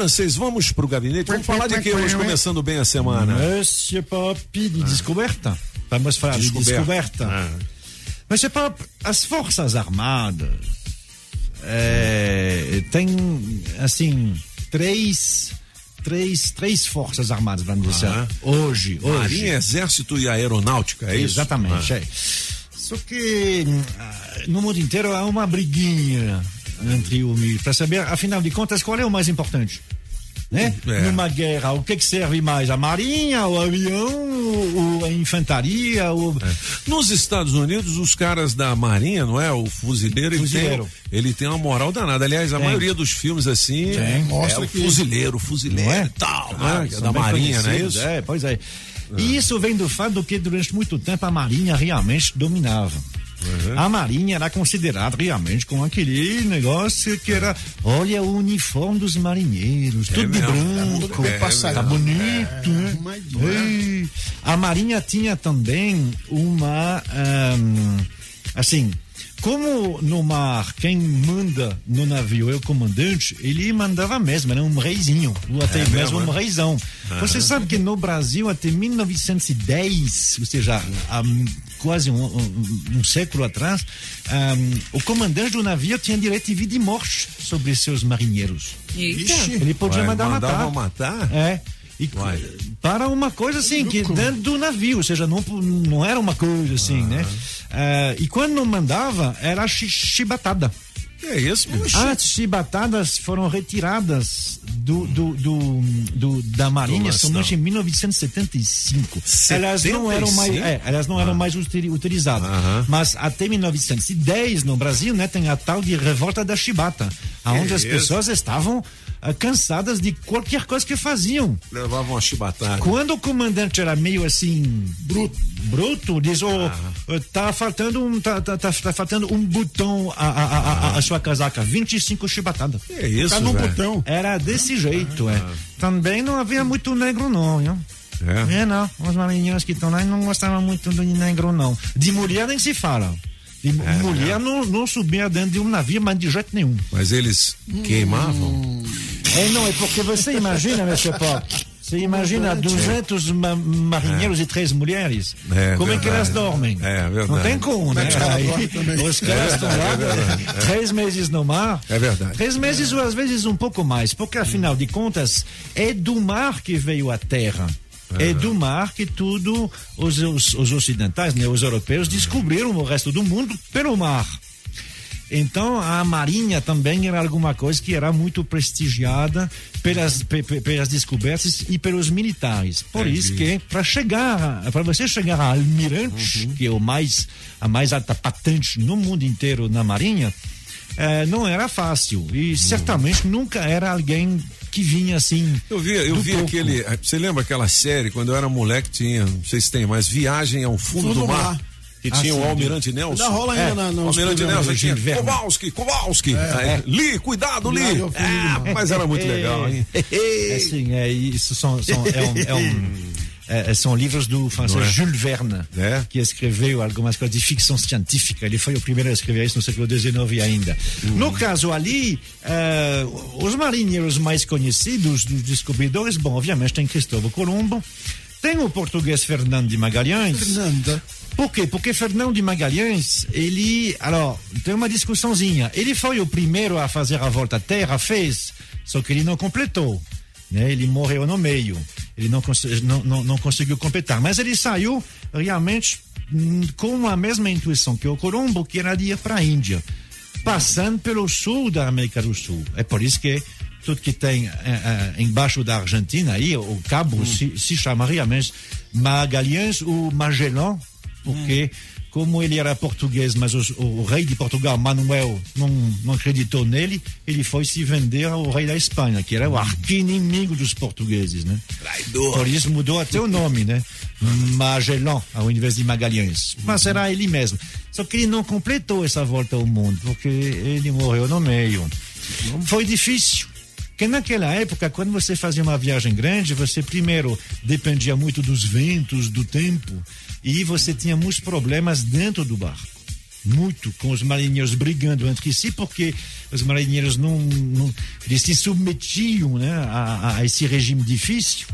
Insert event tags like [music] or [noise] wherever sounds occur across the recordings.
francês, vamos pro gabinete? Vamos falar de que hoje, começando bem a semana? Monsieur Pop, de descoberta. Vamos falar de descoberta. Ah. Monsieur Pop, as Forças Armadas é, tem, assim, três, três, três Forças Armadas, vamos dizer, Ah. hoje, hoje. Marinha, Exército e Aeronáutica, é isso? Exatamente, Ah. é. Só que ah, no mundo inteiro há uma briguinha entre o para saber, afinal de contas, qual é o mais importante. Né? É. Numa guerra, o que, que serve mais? A marinha, o avião, o, a infantaria? O... Nos Estados Unidos, os caras da Marinha, não é? O fuzileiro, ele, Fuzileiro. Tem, ele tem uma moral danada. Aliás, a maioria dos filmes assim Tem. mostra é o que- fuzileiro, fuzileiro é? e tal, Ah, né? Da Marinha, não é isso? É, pois é. E isso vem do fato que durante muito tempo a Marinha realmente dominava. Uhum. A Marinha era considerada realmente com aquele negócio que era, olha o uniforme dos marinheiros, tudo de mesmo. branco, É, é tá bonito, né? mas Ei. A Marinha tinha também uma, ahn, assim, como no mar, quem manda no navio é o comandante, ele mandava mesmo, era um reizinho, ou até mesmo mesmo, um é? reizão. Você sabe que no Brasil, até 1910, ou seja, há quase um, um- um século atrás, ahn, o comandante do navio tinha direito de vida e morte sobre seus marinheiros. Eita. Ele podia Ué, mandar matar. matar? É. E Uai. para uma coisa assim, que dentro do navio, ou seja, não, não era uma coisa assim, né? Ah, e quando não mandava, era chi- chibatada. É isso, bicho? As chibatadas foram retiradas do, do, do, do- da Marinha somente em 1975. 75? Elas não eram mais, é, elas não eram mais utili- utilizadas. Mas até 1910 no Brasil, né, tem a tal de revolta da chibata, aonde as isso? pessoas estavam ah, cansadas de qualquer coisa que faziam. Levavam uma chibatada. Quando o comandante era meio assim bruto, bruto diz, oh, tá faltando um, tá, tá, tá, tá faltando um botão a, a, a, a, a sua casaca, 25 chibatadas. É isso, Tá botão. Era desse jeito, é. Também não havia muito negro não, viu? É. É, não. Os marinheiros que estão lá não gostavam muito de negro, não. De mulher nem se fala. De mu- mulher Não, não subia dentro de um navio, mas de jeito nenhum. Mas eles queimavam? É, não, é porque você imagina, Monsieur Pop, você imagina 200 ma marinheiros e três mulheres. É, como é que elas dormem? É, verdade. Não tem como, né? que os caras Aí, dormem também? os caras estão lá, três meses no mar. É verdade. Três meses ou às vezes um pouco mais, porque afinal de contas é do mar que veio a terra. É do mar que tudo os, os, os ocidentais, né, os europeus, descobriram o resto do mundo pelo mar. Então a marinha também era alguma coisa que era muito prestigiada pelas, pe- pe- pelas descobertas e pelos militares. Por isso que para chegar, para você chegar a almirante, que é o mais a mais alta patente no mundo inteiro na marinha, eh, não era fácil e certamente nunca era alguém que vinha assim. Eu vi, eu vi pouco. aquele. Você lembra aquela série, quando eu era moleque, tinha, não sei se tem mais, Viagem ao Fundo, Fundo do do Mar. Mar. Que Ah, tinha sim. o Almirante Nelson. Ainda rola ainda É, na, O nos Almirante Nelson tinha Gil Verne. Kowalski, Kowalski. Li, cuidado, Li. Cuidado, filho É, mas era muito legal, hein? [laughs] É sim, é, isso são, são, é um, é um- é, são livros do francês é? Jules Verne, É? que escreveu algumas coisas de ficção científica. Ele foi o primeiro a escrever isso no século XIX ainda. No caso ali, eh, os marinheiros mais conhecidos dos descobridores, bom, obviamente tem Cristóvão Colombo, tem o português Fernando de Magalhães. Fernanda. Por quê? Porque Fernão de Magalhães, ele. Alors, tem uma discussãozinha. Ele foi o primeiro a fazer a volta à Terra, fez, só que ele não completou. Né? Ele morreu no meio. Ele não, não, não, não conseguiu completar. Mas ele saiu realmente hum, com a mesma intuição que o Colombo, que era de ir para a Índia, passando pelo sul da América do Sul. É por isso que tudo que tem eh, eh, embaixo da Argentina, aí, o cabo se, se chama realmente Magalhães ou Magellan, porque como ele era português, mas os- o, rei de Portugal, Manuel, não, não acreditou nele, ele foi se vender ao rei da Espanha, que era o arqui-inimigo dos portugueses, né? Por isso mudou até o nome, né? Magellan, ao invés de Magalhães. Mas era ele mesmo. Só que ele não completou essa volta ao mundo, porque ele morreu no meio. Foi difícil. Porque naquela época, quando você fazia uma viagem grande, você primeiro dependia muito dos ventos, do tempo, e você tinha muitos problemas dentro do barco. muito com os marinheiros brigando entre si, porque os marinheiros não, não eles se submetiam né, a, a, esse regime difícil.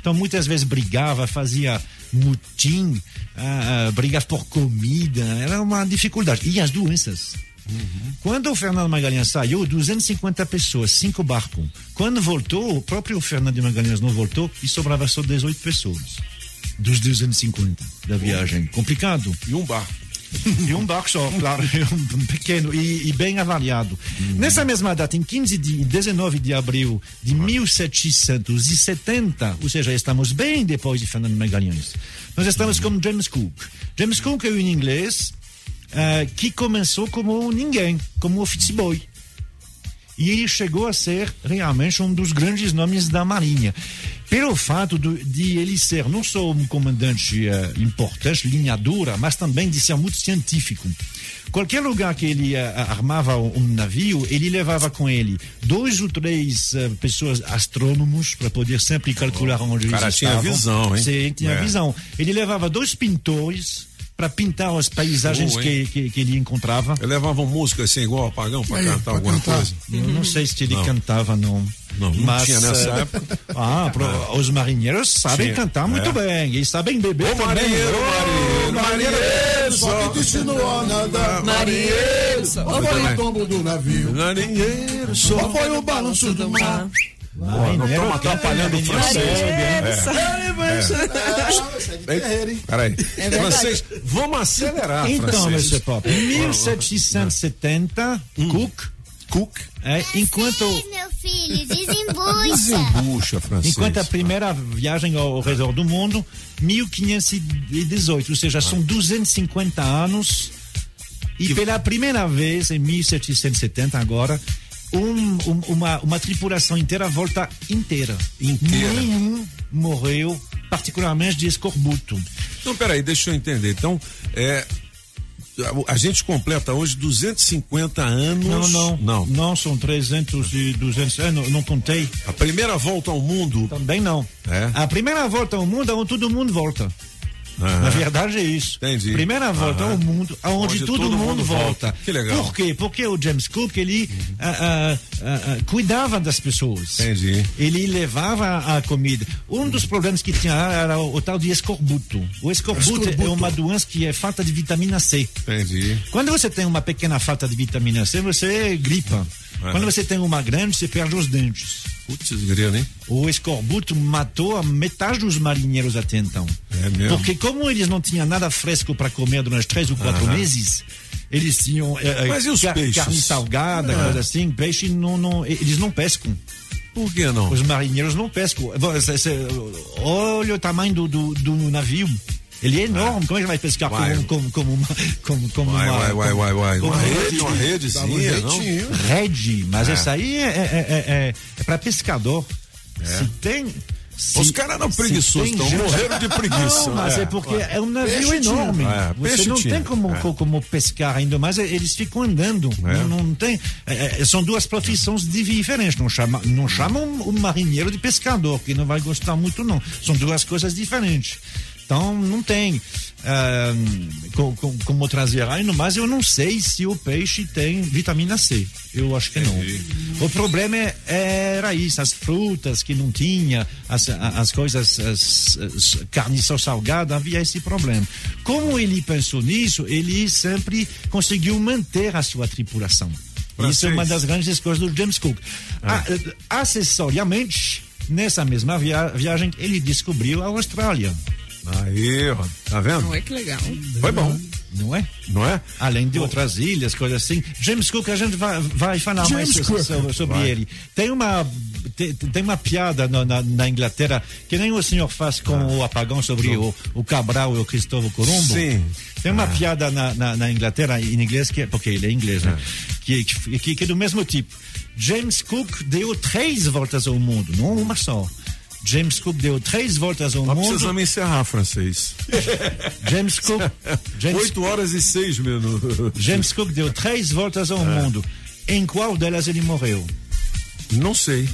Então muitas vezes brigava, fazia mutim, uh, brigava por comida, era uma dificuldade. E as doenças. Uhum. Quando o Fernando Magalhães saiu, 250 pessoas, cinco barcos. Quando voltou, o próprio Fernando Magalhães não voltou e sobrava só 18 pessoas. Dos 250 da viagem. Complicado. E um barco. E um barco só, [laughs] claro, um pequeno e, e bem avaliado. Uhum. Nessa mesma data, em 15 de 19 de abril de 1770, ou seja, estamos bem depois de Fernando Magalhães, nós estamos com James Cook. James Cook é um inglês uh, que começou como ninguém, como office boy. E ele chegou a ser realmente um dos grandes nomes da Marinha. Pelo fato de, de ele ser não só um comandante uh, importante, linha dura, mas também de ser muito científico. Qualquer lugar que ele uh, armava um navio, ele levava com ele dois ou três uh, pessoas astrônomos para poder sempre calcular onde eles estavam. tinha visão, hein? Sim, tinha é. visão. Ele levava dois pintores para pintar as paisagens que, que, que, ele encontrava. Ele levava música assim, igual apagão, para cantar pra alguma cantar. coisa? Eu não sei se ele não. cantava, não. Não, não Mas, tinha nessa uh, época. [laughs] Ah, pro, é. os marinheiros sabem tinha. cantar muito é. bem. E sabem beber Ô, também. Marinheiro, marinheiro, marinheiro, marinheiro, só que te ensinou a nadar. Marinheiro, qual foi o tombo do navio? Marinheiro, só. Foi o balanço do mar? Não, não estamos atrapalhando o francês. Peraí. É francês, vamos acelerar, Então, Mr. Pop, em 1770, hum. Cook Cook. É, enquanto. meu filho, desembucha. desembucha, francês. Enquanto a primeira viagem ao redor do mundo, 1518, ou seja, são 250 anos. E pela primeira vez, em 1770, agora, um, um, uma, uma tripulação inteira volta inteira. Inteira. Nenhum morreu, particularmente de escorbuto. Então, peraí, deixa eu entender. Então, é, a gente completa hoje 250 anos. Não, não. Não, não são 300 e 200 anos, não contei. A primeira volta ao mundo? Também não. É? A primeira volta ao mundo é onde todo mundo volta. Uhum. Na verdade é isso. Entendi. Primeira volta uhum. ao mundo, aonde todo, todo, mundo, mundo volta. volta. Que legal. Por quê? Porque o James Cook, ele uhum. uh, uh, uh, cuidava das pessoas. Entendi. Ele levava a comida. Um dos problemas que tinha era o, o tal de escorbuto. O escorbuto, escorbuto, é uma doença que é falta de vitamina C. Entendi. Quando você tem uma pequena falta de vitamina C, você gripa. Quando você tem uma grande, você perde os dentes. Putz, grilo, hein? O escorbuto matou a metade dos marinheiros até então. É mesmo? Porque como eles não tinham nada fresco para comer durante três ou quatro meses, eles tinham é, Mas e os car peixes? carne salgada, é. coisa assim, peixe não, não, eles não pescam. Por que não? Os marinheiros não pescam. Olha o tamanho do, do, do navio. Ele é enorme, como é que vai pescar como, como, como uma. Como, como vai, uma, vai, vai, vai, vai. Uma, uma rede, uma redezinha, não? Rede, mas é. essa aí é, é, é, é, é para pescador. É. Se tem. Se, Os caras não preguiçosos, estão morreram de preguiça. Não, mas é, é porque é um navio peixe enorme. É, Você não tem como, é. como pescar ainda mais, eles ficam andando. É. Não, não, tem. É, são duas profissões diferentes. Não chama, não chama um, um marinheiro de pescador, que não vai gostar muito, não. São duas coisas diferentes. Então, não tem uh, como, como trazer aí, mas eu não sei se o peixe tem vitamina C. Eu acho que não. O problema é, era isso, as frutas que não tinha, as, as coisas, as, as carne só salgada, havia esse problema. Como ele pensou nisso, ele sempre conseguiu manter a sua tripulação. Isso é uma das grandes coisas do James Cook. Ah. Acessoriamente, nessa mesma via viagem, ele descobriu a Austrália. Aí, ó, tá vendo? Não é que legal. Foi bom. Não é? Não é? Além de outras ilhas, coisas assim. James Cook, a gente vai, vai falar James mais sobre, sobre ele. Tem uma, tem, tem uma piada no, na, na, Inglaterra que nem o senhor faz com ah. o apagão sobre o, o Cabral e o Cristóvão Colombo. Sim. Tem uma ah. piada na, na, na, Inglaterra, em inglês, que, é, porque ele é inglês, né? Ah. Que, que, que é do mesmo tipo. James Cook deu três voltas ao mundo, não uma só. James Cook deu três voltas ao Nós mundo. precisamos encerrar, francês. [laughs] James Cook. James Oito horas e seis minutos. James Cook deu três voltas ao é. mundo. Em qual delas ele morreu? Não sei.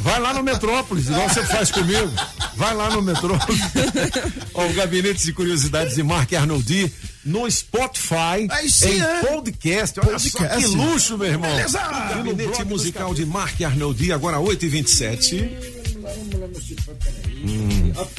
Vai lá no Metrópolis, igual você faz comigo. Vai lá no Metrópolis. [laughs] Ó, o Gabinete de Curiosidades de Mark Arnoldi no Spotify, Aí sim, em é. podcast. Olha só Podcast. que luxo, meu irmão. Beleza. Gabinete musical de Mark Arnoldi, agora 8h27.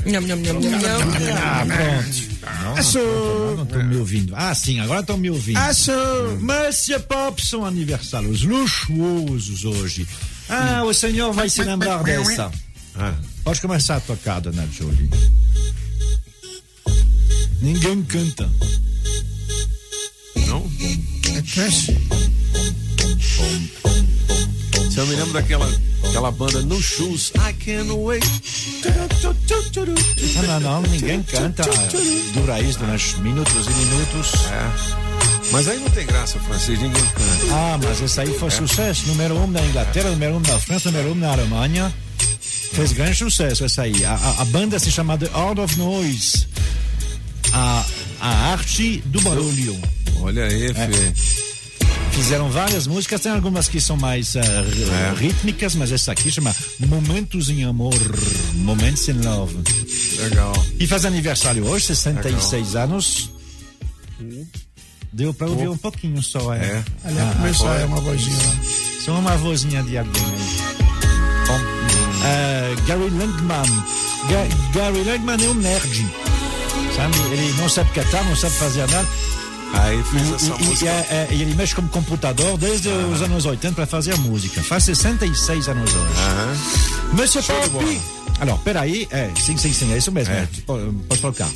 Nham, nham, nham, nham, nham. Ah, pronto. Não, não estão me ouvindo. Ah, sim, agora estão me ouvindo. Acho. Monsieur Pop são aniversários luxuosos hoje. Ah, o senhor vai se lembrar dessa. Ah, Pode começar a tocar, dona Jolie. Ninguém canta. não? É trash. Se eu me lembro daquela aquela banda No Shoes, I Can't Wait. Não, não, não, ninguém canta. Dura isso durante minutos e minutos. É. Mas aí não tem graça, francês, ninguém canta. Ah, mas esse aí foi sucesso. Número um na Inglaterra, número um na França, número um na Alemanha. Fez grande sucesso essa aí. A, a- a banda se chama The Art of Noise. A, a arte do barulho. Olha aí, Fê. Fizeram várias músicas, tem algumas que são mais r- rítmicas, mas essa aqui chama Momentos em Amor, Moments in Love. Legal. E faz aniversário hoje, 66 anos. Deu pra ouvir um pouquinho só, é. É. Ali a começar é uma vozinha lá. Só uma vozinha de alguém aí. Bom, eh, Gary Langman. Ga- Gary Langman é um nerd. Sabe? Ele não sabe cantar, não sabe fazer nada. Aí fez essa E, e- música. e, é- é, e ele mexe como computador desde os anos 80 para fazer a música. Faz 66 anos hoje. Aham. Monsieur Show de Pop. bola. Alors, peraí, é, sim, sim, sim, é isso mesmo. É. é, Pode, pode colocar.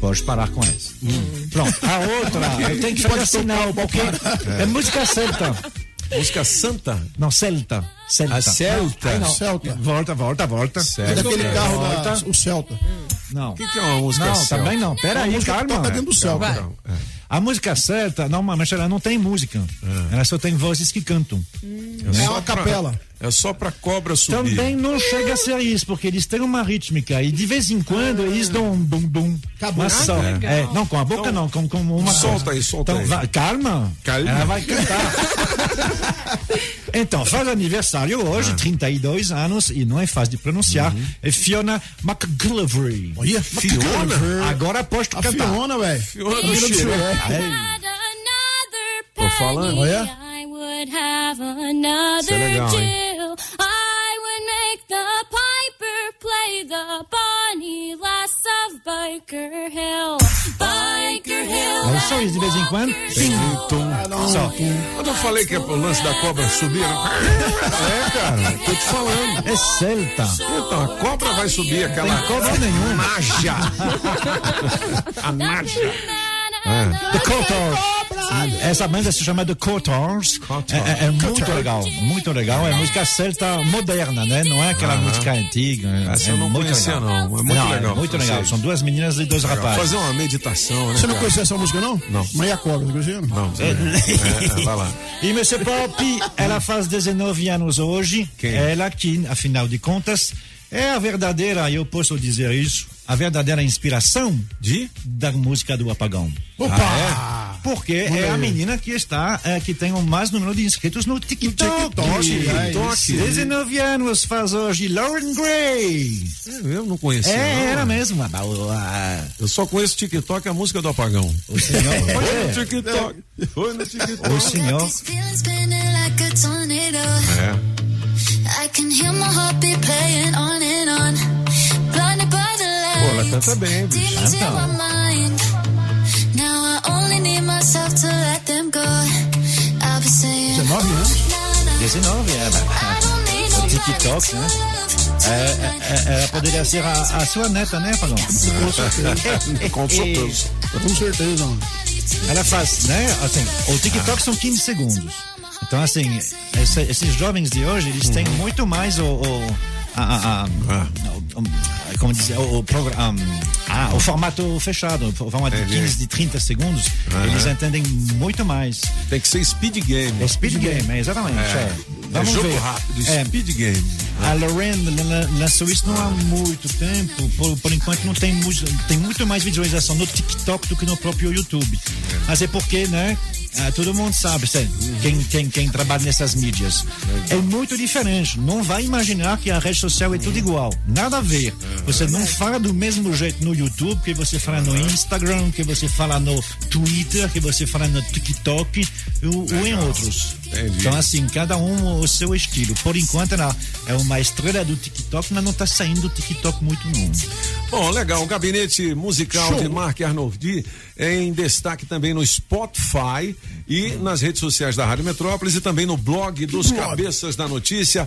Pode parar com essa. Pronto, a outra, [laughs] eu tenho que fazer sinal, porque é música celta. Música Santa. Não, celta. Celta. A Celta. Ai, não. Celta. Volta, volta, volta. É daquele carro da, o Celta. Não. O que, que é uma música Não, Celta? também não. Peraí, música que calma. toca dentro do Celta. Vai. Não, é. A música certa, normalmente ela não tem música. Ela só tem vozes que cantam. É só uma pra- capela. É só pra cobra subir. Também não chega a ser isso, porque eles têm uma rítmica e de vez em quando eles dão um bum bum. Acabou. Mas Ah, só. legal. É, não, com a boca não, com, com uma Solta coisa. aí, solta então, aí. vai- calma. Calma. Ela vai cantar. [laughs] então, faz aniversário hoje, 32 anos, e não é fácil de pronunciar. É Fiona McGillivray. Olha, Fiona? Agora pode A cantar. Fiona, velho. Fiona do Chile. Tô falando. Olha. I would have another Isso é legal, hein? Jill. I would make the piper play the Bonnie Lass of Biker Hill. É só isso de vez em quando. Um tom. Só. Eu não falei que é o lance da cobra subir? É, cara, tô te falando. É celta. Então, a cobra vai subir aquela. Tem cobra nenhuma. Naja. [laughs] a Naja. The Cotors. Essa banda se chama The Cotors. É, é- é muito legal, muito legal. É música celta moderna, né? Não é aquela música antiga. Essa é eu não muito conhecia, legal. não. É muito legal, muito francês. legal. São duas meninas e dois rapazes. Fazer uma meditação, né? Você não cara? conhecia essa música, não? Não. Maria Cobra, você conhecia? Não, é, é, vai lá. E Monsieur Pop, ela faz 19 anos hoje. Quem? Ela que, afinal de contas, é a verdadeira, eu posso dizer isso, a verdadeira inspiração De? da música do apagão. Opa! Porque é a menina que está, é, que tem o mais número de inscritos no TikTok. TikTok, TikTok. 19 anos faz hoje, Lauren Gray. Eu não conhecia. É, não. era mesmo. Eu só conheço TikTok a música do apagão. O senhor, [laughs] Foi no é, TikTok. Foi no TikTok. o senhor. É. I can hear my heartbeat playing on and on. Blinded by the lights. Pô, ela canta bem, bicho. Canta. 19 anos. "Na, na, 19, é. Need O nobody TikTok, to né? É, é, é, ela poderia ser a, a sua neta, né, Apagão? Com certeza. Com certeza. Com certeza. Ela faz, né? Assim, o TikTok são 15 segundos. Então, assim, essa- esses jovens de hoje, eles têm muito mais o. o a, a- a- o- o- como dizer, o, o, ah, o formato fechado, o formato de Entendi. 15, de 30 segundos, eles entendem muito mais. Tem que ser speed game. É speed game, é, exatamente. É. É Vamos jogo ver. rápido, É, speed game. a Lorraine lan- lançou isso não há muito tempo. Por, por enquanto não tem, tem muito mais visualização no TikTok do que no próprio YouTube. Mas é porque, né? Ah, todo mundo sabe, sabe? Quem, quem, quem trabalha nessas mídias. É muito diferente. Não vai imaginar que a rede social é tudo igual. Nada a ver. Você não fala do mesmo jeito no YouTube que você fala no Instagram, que você fala no Twitter, que você fala no TikTok ou, ou em outros. Entendi. Então, assim, cada um o seu estilo. Por enquanto, ela é uma estrela do TikTok, mas não tá saindo do TikTok muito, não. Bom, legal. O gabinete musical de Marc Arnoldi em destaque também no Spotify e nas redes sociais da Rádio Metrópolis e também no blog dos Cabeças da Notícia.